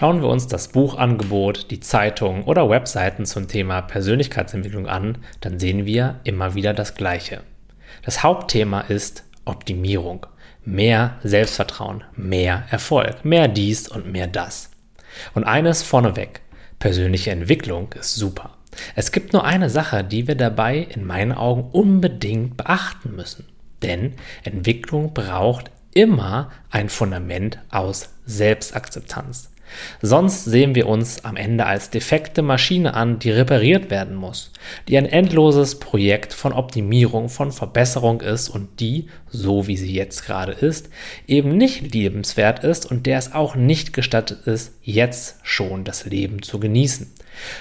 Schauen wir uns das Buchangebot, die Zeitung oder Webseiten zum Thema Persönlichkeitsentwicklung an, dann sehen wir immer wieder das Gleiche. Das Hauptthema ist Optimierung. Mehr Selbstvertrauen, mehr Erfolg, mehr dies und mehr das. Und eines vorneweg, persönliche Entwicklung ist super. Es gibt nur eine Sache, die wir dabei in meinen Augen unbedingt beachten müssen. Denn Entwicklung braucht immer ein Fundament aus Selbstakzeptanz. Sonst sehen wir uns am Ende als defekte Maschine an, die repariert werden muss, die ein endloses Projekt von Optimierung, von Verbesserung ist und die, so wie sie jetzt gerade ist, eben nicht liebenswert ist und der es auch nicht gestattet ist, jetzt schon das Leben zu genießen.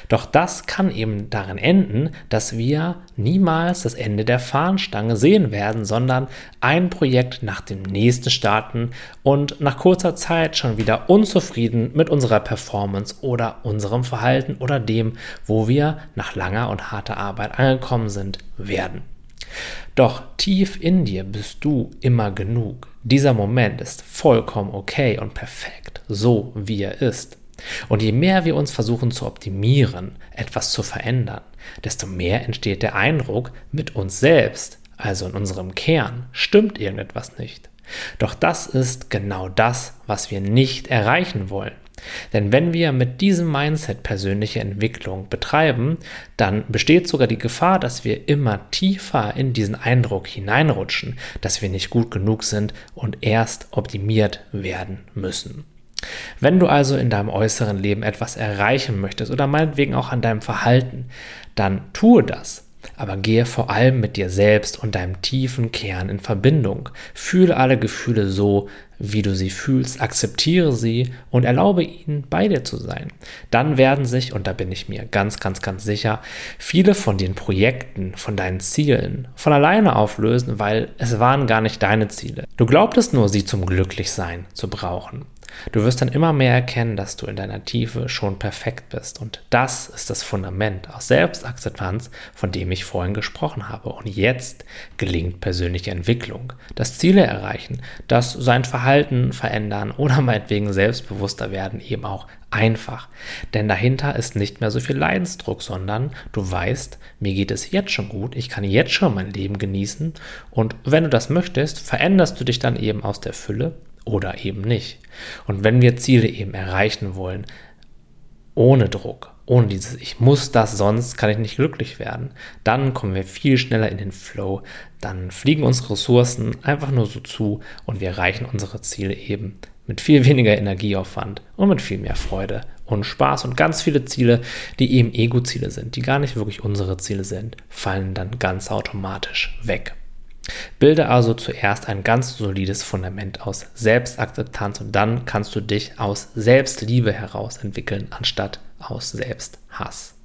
Doch das kann eben darin enden, dass wir niemals das Ende der Fahnenstange sehen werden, sondern ein Projekt nach dem nächsten starten und nach kurzer Zeit schon wieder unzufrieden mit unserer Performance oder unserem Verhalten oder dem, wo wir nach langer und harter Arbeit angekommen sind, werden. Doch tief in dir bist du immer genug. Dieser Moment ist vollkommen okay und perfekt, so wie er ist. Und je mehr wir uns versuchen zu optimieren, etwas zu verändern, desto mehr entsteht der Eindruck, mit uns selbst, also in unserem Kern, stimmt irgendetwas nicht. Doch das ist genau das, was wir nicht erreichen wollen. Denn wenn wir mit diesem Mindset persönliche Entwicklung betreiben, dann besteht sogar die Gefahr, dass wir immer tiefer in diesen Eindruck hineinrutschen, dass wir nicht gut genug sind und erst optimiert werden müssen. Wenn du also in deinem äußeren Leben etwas erreichen möchtest oder meinetwegen auch an deinem Verhalten, dann tue das. Aber gehe vor allem mit dir selbst und deinem tiefen Kern in Verbindung. Fühle alle Gefühle so, wie du sie fühlst, akzeptiere sie und erlaube ihnen, bei dir zu sein. Dann werden sich, und da bin ich mir ganz, ganz, ganz sicher, viele von den Projekten, von deinen Zielen von alleine auflösen, weil es waren gar nicht deine Ziele. Du glaubtest nur, sie zum Glücklichsein zu brauchen. Du wirst dann immer mehr erkennen, dass du in deiner Tiefe schon perfekt bist. Und das ist das Fundament aus Selbstakzeptanz, von dem ich vorhin gesprochen habe. Und jetzt gelingt persönliche Entwicklung, das Ziele erreichen, das sein Verhalten verändern oder meinetwegen selbstbewusster werden eben auch einfach. Denn dahinter ist nicht mehr so viel Leidensdruck, sondern du weißt, mir geht es jetzt schon gut, ich kann jetzt schon mein Leben genießen. Und wenn du das möchtest, veränderst du dich dann eben aus der Fülle oder eben nicht. Und wenn wir Ziele eben erreichen wollen, ohne Druck, ohne dieses Ich muss das, sonst kann ich nicht glücklich werden, dann kommen wir viel schneller in den Flow, dann fliegen unsere Ressourcen einfach nur so zu und wir erreichen unsere Ziele eben mit viel weniger Energieaufwand und mit viel mehr Freude und Spaß und ganz viele Ziele, die eben Ego-Ziele sind, die gar nicht wirklich unsere Ziele sind, fallen dann ganz automatisch weg. Bilde also zuerst ein ganz solides Fundament aus Selbstakzeptanz und dann kannst du dich aus Selbstliebe heraus entwickeln, anstatt aus Selbsthass.